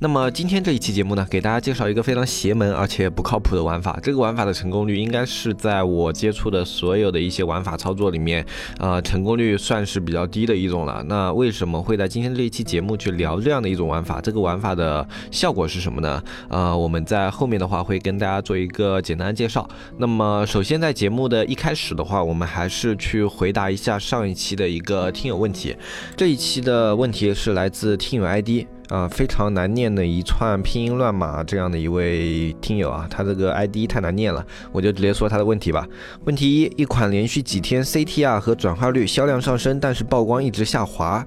那么今天这一期节目呢，给大家介绍一个非常邪门而且不靠谱的玩法。这个玩法的成功率应该是在我接触的所有的一些玩法操作里面，呃，成功率算是比较低的一种了。那为什么会在今天这一期节目去聊这样的一种玩法？这个玩法的效果是什么呢？呃，我们在后面的话会跟大家做一个简单的介绍。那么首先在节目的一开始的话，我们还是去回答一下上一期的一个听友问题。这一期的问题是来自听友 ID。啊，非常难念的一串拼音乱码，这样的一位听友啊，他这个 ID 太难念了，我就直接说他的问题吧。问题一：一款连续几天 CTR 和转化率销量上升，但是曝光一直下滑。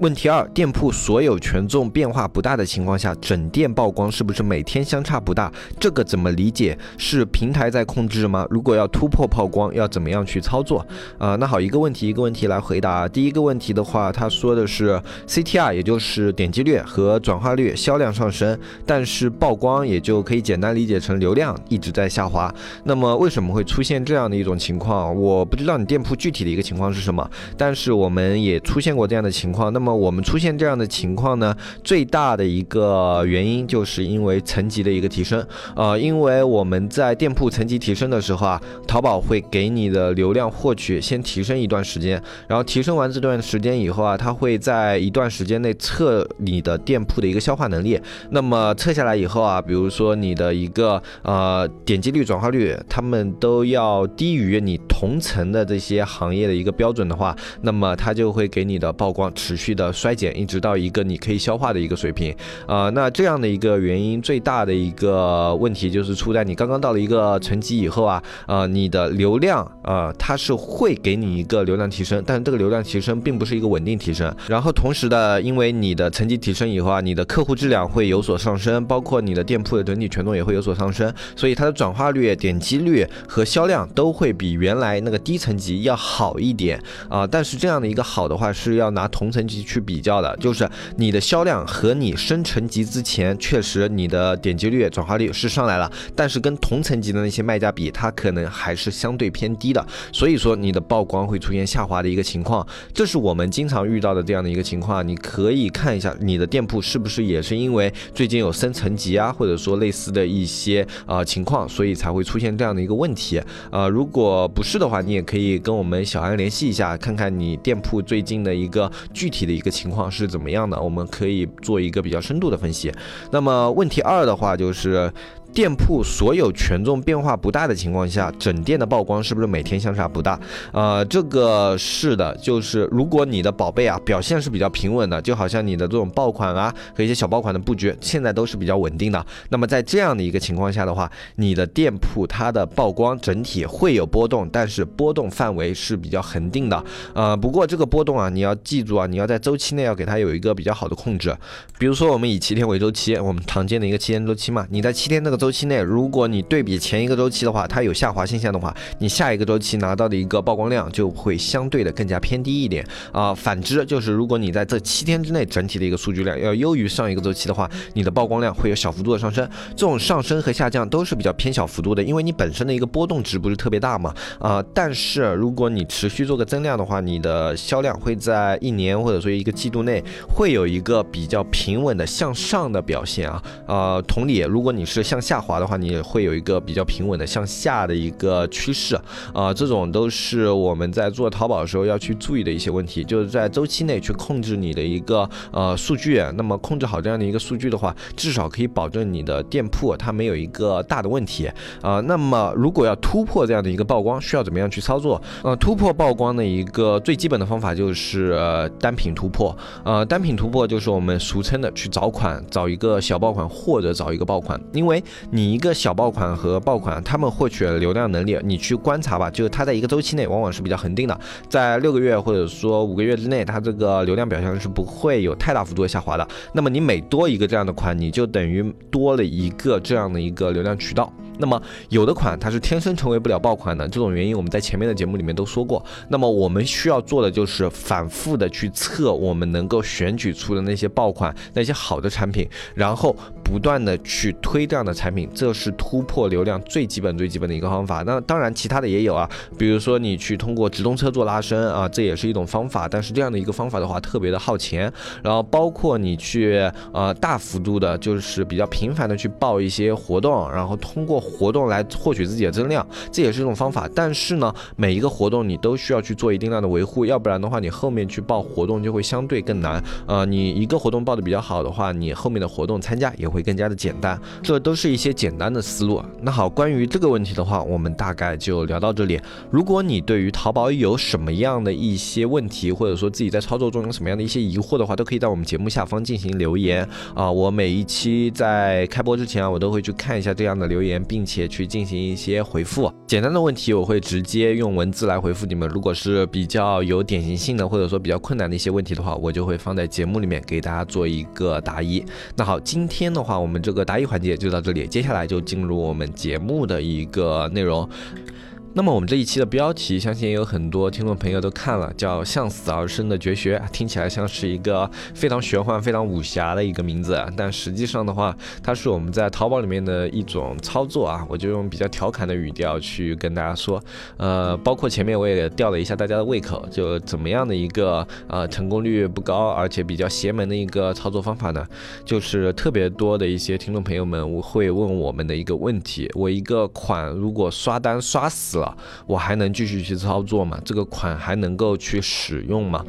问题二：店铺所有权重变化不大的情况下，整店曝光是不是每天相差不大？这个怎么理解？是平台在控制吗？如果要突破曝光，要怎么样去操作？啊，那好，一个问题一个问题来回答。第一个问题的话，他说的是 CTR，也就是点击率和转化率、销量上升，但是曝光也就可以简单理解成流量一直在下滑。那么为什么会出现这样的一种情况？我不知道你店铺具体的一个情况是什么，但是我们也出现过这样的情况。那么那么我们出现这样的情况呢，最大的一个原因就是因为层级的一个提升，呃，因为我们在店铺层级提升的时候啊，淘宝会给你的流量获取先提升一段时间，然后提升完这段时间以后啊，它会在一段时间内测你的店铺的一个消化能力。那么测下来以后啊，比如说你的一个呃点击率、转化率，他们都要低于你同层的这些行业的一个标准的话，那么它就会给你的曝光持续。的衰减，一直到一个你可以消化的一个水平，啊，那这样的一个原因最大的一个问题就是出在你刚刚到了一个层级以后啊，呃，你的流量啊，它是会给你一个流量提升，但是这个流量提升并不是一个稳定提升，然后同时的，因为你的层级提升以后啊，你的客户质量会有所上升，包括你的店铺的整体权重也会有所上升，所以它的转化率、点击率和销量都会比原来那个低层级要好一点啊，但是这样的一个好的话是要拿同层级。去比较的，就是你的销量和你升层级之前，确实你的点击率、转化率是上来了，但是跟同层级的那些卖家比，它可能还是相对偏低的，所以说你的曝光会出现下滑的一个情况，这是我们经常遇到的这样的一个情况。你可以看一下你的店铺是不是也是因为最近有升层级啊，或者说类似的一些啊情况，所以才会出现这样的一个问题。呃，如果不是的话，你也可以跟我们小安联系一下，看看你店铺最近的一个具体的。一个情况是怎么样的？我们可以做一个比较深度的分析。那么问题二的话就是。店铺所有权重变化不大的情况下，整店的曝光是不是每天相差不大？呃，这个是的，就是如果你的宝贝啊表现是比较平稳的，就好像你的这种爆款啊和一些小爆款的布局现在都是比较稳定的。那么在这样的一个情况下的话，你的店铺它的曝光整体会有波动，但是波动范围是比较恒定的。呃，不过这个波动啊，你要记住啊，你要在周期内要给它有一个比较好的控制。比如说我们以七天为周期，我们常见的一个七天周期嘛，你在七天那个。周期内，如果你对比前一个周期的话，它有下滑现象的话，你下一个周期拿到的一个曝光量就会相对的更加偏低一点啊。反之，就是如果你在这七天之内整体的一个数据量要优于上一个周期的话，你的曝光量会有小幅度的上升。这种上升和下降都是比较偏小幅度的，因为你本身的一个波动值不是特别大嘛啊。但是如果你持续做个增量的话，你的销量会在一年或者说一个季度内会有一个比较平稳的向上的表现啊。呃，同理，如果你是向下。下滑的话，你会有一个比较平稳的向下的一个趋势啊，这种都是我们在做淘宝的时候要去注意的一些问题，就是在周期内去控制你的一个呃数据。那么控制好这样的一个数据的话，至少可以保证你的店铺它没有一个大的问题啊。那么如果要突破这样的一个曝光，需要怎么样去操作？呃，突破曝光的一个最基本的方法就是单品突破。呃，单品突破就是我们俗称的去找款，找一个小爆款或者找一个爆款，因为你一个小爆款和爆款，他们获取流量能力，你去观察吧，就是它在一个周期内往往是比较恒定的，在六个月或者说五个月之内，它这个流量表现是不会有太大幅度的下滑的。那么你每多一个这样的款，你就等于多了一个这样的一个流量渠道。那么有的款它是天生成为不了爆款的，这种原因我们在前面的节目里面都说过。那么我们需要做的就是反复的去测我们能够选取出的那些爆款，那些好的产品，然后不断的去推这样的产品，这是突破流量最基本最基本的一个方法。那当然其他的也有啊，比如说你去通过直通车做拉伸啊，这也是一种方法。但是这样的一个方法的话特别的耗钱。然后包括你去呃大幅度的，就是比较频繁的去报一些活动，然后通过。活动来获取自己的增量，这也是一种方法。但是呢，每一个活动你都需要去做一定量的维护，要不然的话，你后面去报活动就会相对更难。呃，你一个活动报的比较好的话，你后面的活动参加也会更加的简单。这都是一些简单的思路。那好，关于这个问题的话，我们大概就聊到这里。如果你对于淘宝有什么样的一些问题，或者说自己在操作中有什么样的一些疑惑的话，都可以在我们节目下方进行留言啊。我每一期在开播之前啊，我都会去看一下这样的留言。并且去进行一些回复，简单的问题我会直接用文字来回复你们。如果是比较有典型性的，或者说比较困难的一些问题的话，我就会放在节目里面给大家做一个答疑。那好，今天的话，我们这个答疑环节就到这里，接下来就进入我们节目的一个内容。那么我们这一期的标题，相信也有很多听众朋友都看了，叫《向死而生的绝学》，听起来像是一个非常玄幻、非常武侠的一个名字，但实际上的话，它是我们在淘宝里面的一种操作啊。我就用比较调侃的语调去跟大家说，呃，包括前面我也吊了一下大家的胃口，就怎么样的一个呃成功率不高，而且比较邪门的一个操作方法呢？就是特别多的一些听众朋友们会问我们的一个问题：我一个款如果刷单刷死了。我还能继续去操作吗？这个款还能够去使用吗？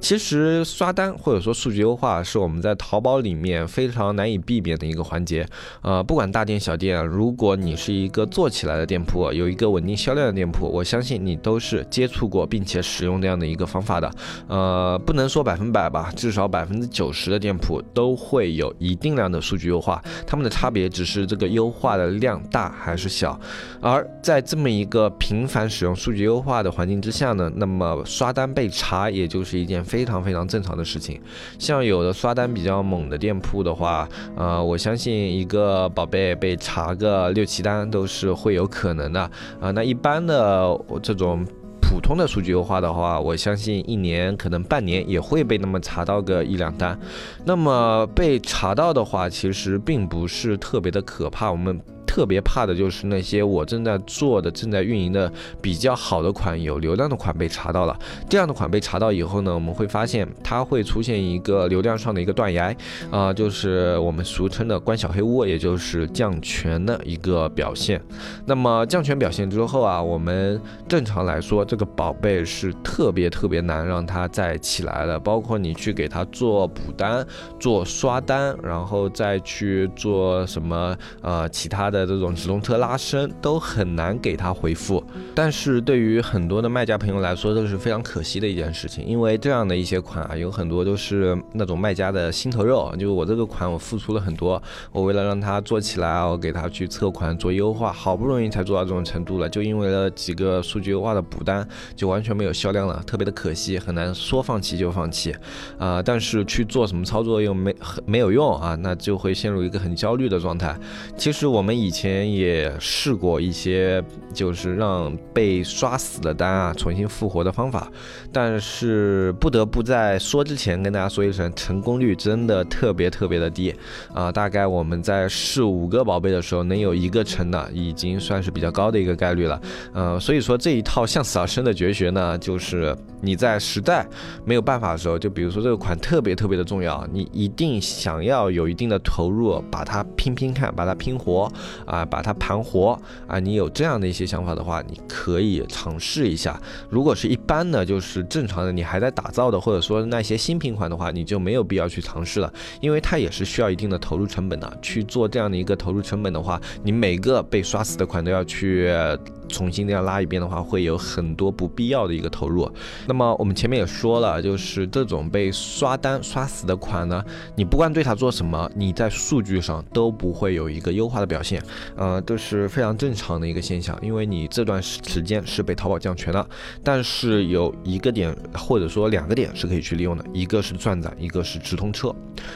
其实刷单或者说数据优化是我们在淘宝里面非常难以避免的一个环节。呃，不管大店小店，如果你是一个做起来的店铺，有一个稳定销量的店铺，我相信你都是接触过并且使用这样的一个方法的。呃，不能说百分百吧，至少百分之九十的店铺都会有一定量的数据优化，它们的差别只是这个优化的量大还是小。而在这么一个频繁使用数据优化的环境之下呢，那么刷单被查也就是一件非常非常正常的事情。像有的刷单比较猛的店铺的话，呃，我相信一个宝贝被查个六七单都是会有可能的啊。那一般的这种普通的数据优化的话，我相信一年可能半年也会被那么查到个一两单。那么被查到的话，其实并不是特别的可怕。我们。特别怕的就是那些我正在做的、正在运营的比较好的款、有流量的款被查到了。这样的款被查到以后呢，我们会发现它会出现一个流量上的一个断崖，啊，就是我们俗称的关小黑屋，也就是降权的一个表现。那么降权表现之后啊，我们正常来说，这个宝贝是特别特别难让它再起来的。包括你去给它做补单、做刷单，然后再去做什么呃其他的。这种直通车拉伸都很难给他回复，但是对于很多的卖家朋友来说，都是非常可惜的一件事情，因为这样的一些款啊，有很多都是那种卖家的心头肉，就是我这个款我付出了很多，我为了让它做起来，我给他去测款做优化，好不容易才做到这种程度了，就因为了几个数据优化的补单，就完全没有销量了，特别的可惜，很难说放弃就放弃啊，但是去做什么操作又没没有用啊，那就会陷入一个很焦虑的状态。其实我们以前也试过一些，就是让被刷死的单啊重新复活的方法，但是不得不在说之前跟大家说一声，成功率真的特别特别的低啊！大概我们在试五个宝贝的时候，能有一个成的，已经算是比较高的一个概率了。呃，所以说这一套向死而生的绝学呢，就是你在实在没有办法的时候，就比如说这个款特别特别的重要，你一定想要有一定的投入，把它拼拼看，把它拼活。啊，把它盘活啊！你有这样的一些想法的话，你可以尝试一下。如果是一般的，就是正常的，你还在打造的，或者说那些新品款的话，你就没有必要去尝试了，因为它也是需要一定的投入成本的。去做这样的一个投入成本的话，你每个被刷死的款都要去重新这样拉一遍的话，会有很多不必要的一个投入。那么我们前面也说了，就是这种被刷单刷死的款呢，你不管对它做什么，你在数据上都不会有一个优化的表现，呃，这是非常正常的一个现象，因为你这段时间是被淘宝降权的。但是有一个点或者说两个点是可以去利用的，一个是转载，一个是直通车，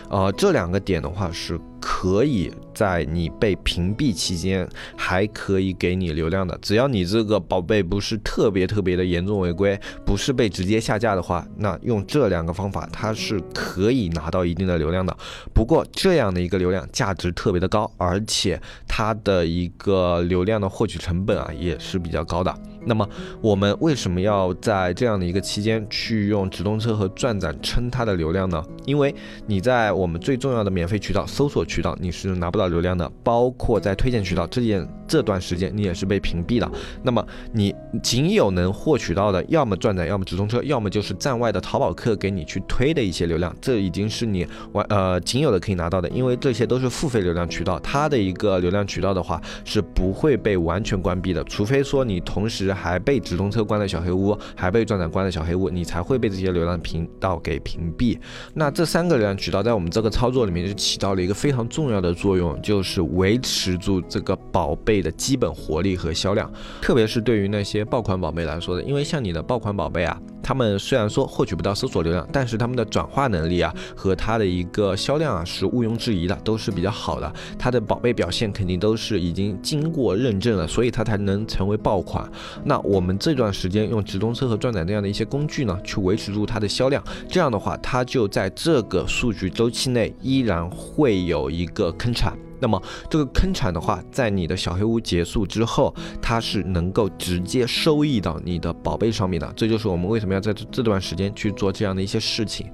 呃，这两个点的话是。可以在你被屏蔽期间还可以给你流量的，只要你这个宝贝不是特别特别的严重违规，不是被直接下架的话，那用这两个方法它是可以拿到一定的流量的。不过这样的一个流量价值特别的高，而且它的一个流量的获取成本啊也是比较高的。那么我们为什么要在这样的一个期间去用直通车和转展撑它的流量呢？因为你在我们最重要的免费渠道搜索渠道你是拿不到流量的，包括在推荐渠道这件这段时间你也是被屏蔽的。那么你仅有能获取到的，要么转展，要么直通车，要么就是站外的淘宝客给你去推的一些流量，这已经是你完呃仅有的可以拿到的，因为这些都是付费流量渠道，它的一个流量渠道的话是不会被完全关闭的，除非说你同时。还被直通车关了小黑屋，还被转展关了小黑屋，你才会被这些流量频道给屏蔽。那这这三个流量渠道在我们这个操作里面就起到了一个非常重要的作用，就是维持住这个宝贝的基本活力和销量。特别是对于那些爆款宝贝来说的，因为像你的爆款宝贝啊。他们虽然说获取不到搜索流量，但是他们的转化能力啊和它的一个销量啊是毋庸置疑的，都是比较好的。它的宝贝表现肯定都是已经经过认证了，所以它才能成为爆款。那我们这段时间用直通车和转载这样的一些工具呢，去维持住它的销量，这样的话，它就在这个数据周期内依然会有一个坑产。那么这个坑产的话，在你的小黑屋结束之后，它是能够直接收益到你的宝贝上面的。这就是我们为什么要在这段时间去做这样的一些事情。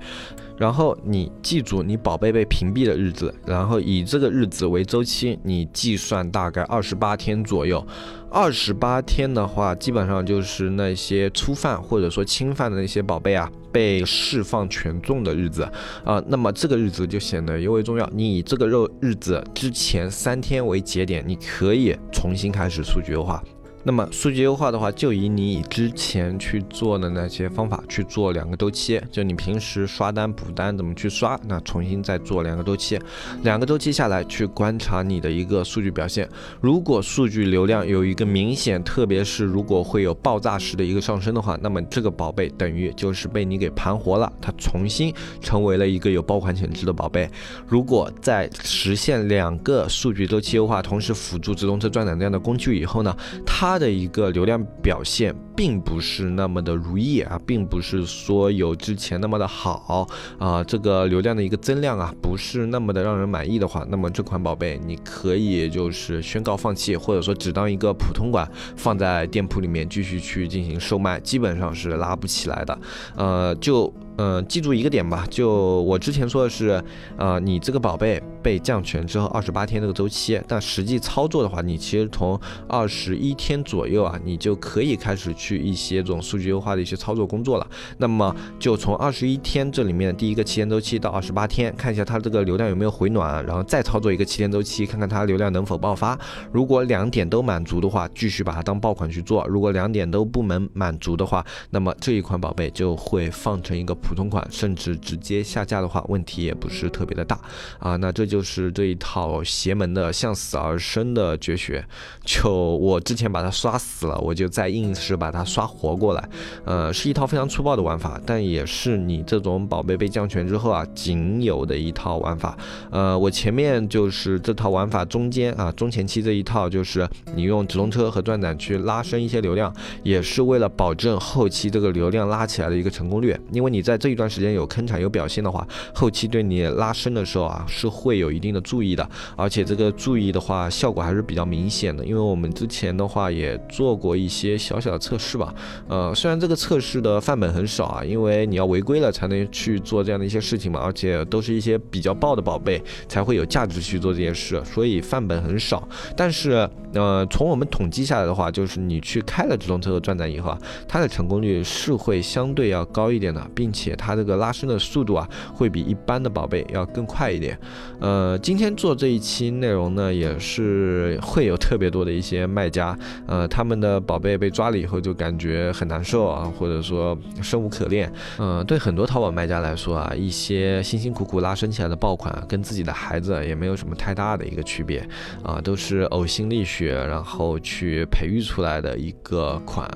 然后你记住你宝贝被屏蔽的日子，然后以这个日子为周期，你计算大概二十八天左右。二十八天的话，基本上就是那些初犯或者说侵犯的那些宝贝啊，被释放权重的日子啊。那么这个日子就显得尤为重要。你以这个肉日子之前三天为节点，你可以重新开始数据优化。那么数据优化的话，就以你之前去做的那些方法去做两个周期，就你平时刷单补单怎么去刷，那重新再做两个周期，两个周期下来去观察你的一个数据表现。如果数据流量有一个明显，特别是如果会有爆炸式的一个上升的话，那么这个宝贝等于就是被你给盘活了，它重新成为了一个有爆款潜质的宝贝。如果在实现两个数据周期优化，同时辅助直通车转展这样的工具以后呢，它它的一个流量表现并不是那么的如意啊，并不是说有之前那么的好啊，这个流量的一个增量啊，不是那么的让人满意的话，那么这款宝贝你可以就是宣告放弃，或者说只当一个普通款放在店铺里面继续去进行售卖，基本上是拉不起来的，呃，就。嗯，记住一个点吧，就我之前说的是，呃，你这个宝贝被降权之后二十八天这个周期，但实际操作的话，你其实从二十一天左右啊，你就可以开始去一些这种数据优化的一些操作工作了。那么就从二十一天这里面第一个七天周期到二十八天，看一下它这个流量有没有回暖，然后再操作一个七天周期，看看它流量能否爆发。如果两点都满足的话，继续把它当爆款去做；如果两点都不能满足的话，那么这一款宝贝就会放成一个。普通款甚至直接下架的话，问题也不是特别的大啊。那这就是这一套邪门的向死而生的绝学。就我之前把它刷死了，我就再硬是把它刷活过来。呃，是一套非常粗暴的玩法，但也是你这种宝贝被降权之后啊仅有的一套玩法。呃，我前面就是这套玩法中间啊中前期这一套，就是你用直通车和转展去拉升一些流量，也是为了保证后期这个流量拉起来的一个成功率，因为你在这一段时间有坑产有表现的话，后期对你拉伸的时候啊是会有一定的注意的，而且这个注意的话效果还是比较明显的，因为我们之前的话也做过一些小小的测试吧，呃，虽然这个测试的范本很少啊，因为你要违规了才能去做这样的一些事情嘛，而且都是一些比较爆的宝贝才会有价值去做这件事，所以范本很少。但是呃，从我们统计下来的话，就是你去开了直通车和转展以后啊，它的成功率是会相对要高一点的，并且。且它这个拉伸的速度啊，会比一般的宝贝要更快一点。呃，今天做这一期内容呢，也是会有特别多的一些卖家，呃，他们的宝贝被抓了以后就感觉很难受啊，或者说生无可恋。嗯，对很多淘宝卖家来说啊，一些辛辛苦苦拉伸起来的爆款，跟自己的孩子也没有什么太大的一个区别啊，都是呕心沥血然后去培育出来的一个款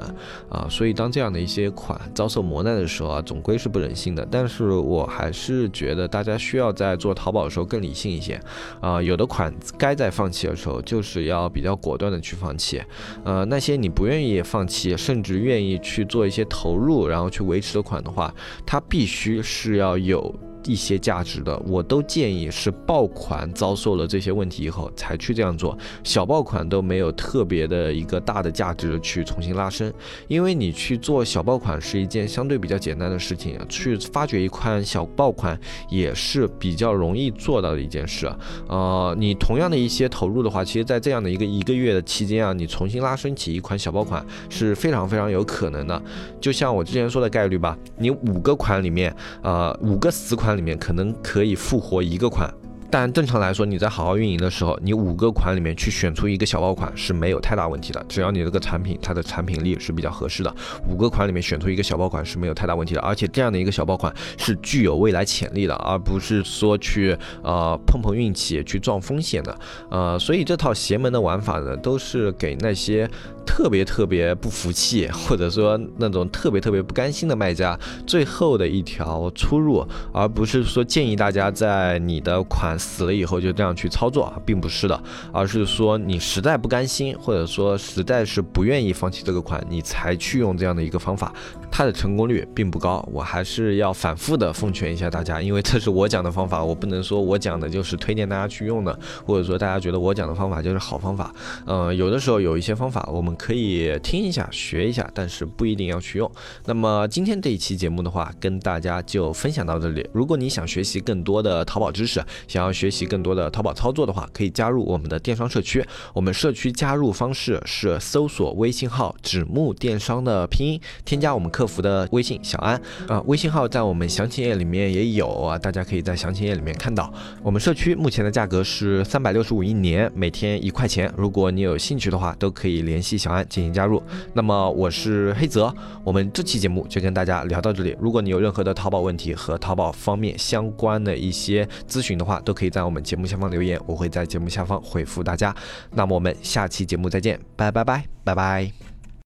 啊，所以当这样的一些款遭受磨难的时候啊，总归是不人性的。但是我还是觉得大家需要在做淘宝的时候更理性一些啊，有的款该在放弃的时候，就是要比较果断的去放弃。呃，那些你不愿意放弃，甚至愿意去做一些投入，然后去维持的款的话，它必须是要有。一些价值的，我都建议是爆款遭受了这些问题以后才去这样做，小爆款都没有特别的一个大的价值去重新拉伸，因为你去做小爆款是一件相对比较简单的事情，去发掘一款小爆款也是比较容易做到的一件事。呃，你同样的一些投入的话，其实在这样的一个一个月的期间啊，你重新拉伸起一款小爆款是非常非常有可能的。就像我之前说的概率吧，你五个款里面，呃，五个死款。里面可能可以复活一个款。但正常来说，你在好好运营的时候，你五个款里面去选出一个小爆款是没有太大问题的。只要你这个产品它的产品力是比较合适的，五个款里面选出一个小爆款是没有太大问题的。而且这样的一个小爆款是具有未来潜力的，而不是说去呃碰碰运气去撞风险的。呃，所以这套邪门的玩法呢，都是给那些特别特别不服气，或者说那种特别特别不甘心的卖家最后的一条出路，而不是说建议大家在你的款。死了以后就这样去操作啊，并不是的，而是说你实在不甘心，或者说实在是不愿意放弃这个款，你才去用这样的一个方法。它的成功率并不高，我还是要反复的奉劝一下大家，因为这是我讲的方法，我不能说我讲的就是推荐大家去用的，或者说大家觉得我讲的方法就是好方法。嗯，有的时候有一些方法我们可以听一下学一下，但是不一定要去用。那么今天这一期节目的话，跟大家就分享到这里。如果你想学习更多的淘宝知识，想要学习更多的淘宝操作的话，可以加入我们的电商社区。我们社区加入方式是搜索微信号“纸木电商”的拼音，添加我们客。服的微信小安啊，微信号在我们详情页里面也有啊，大家可以在详情页里面看到。我们社区目前的价格是三百六十五一年，每天一块钱。如果你有兴趣的话，都可以联系小安进行加入。那么我是黑泽，我们这期节目就跟大家聊到这里。如果你有任何的淘宝问题和淘宝方面相关的一些咨询的话，都可以在我们节目下方留言，我会在节目下方回复大家。那么我们下期节目再见，拜拜拜拜拜。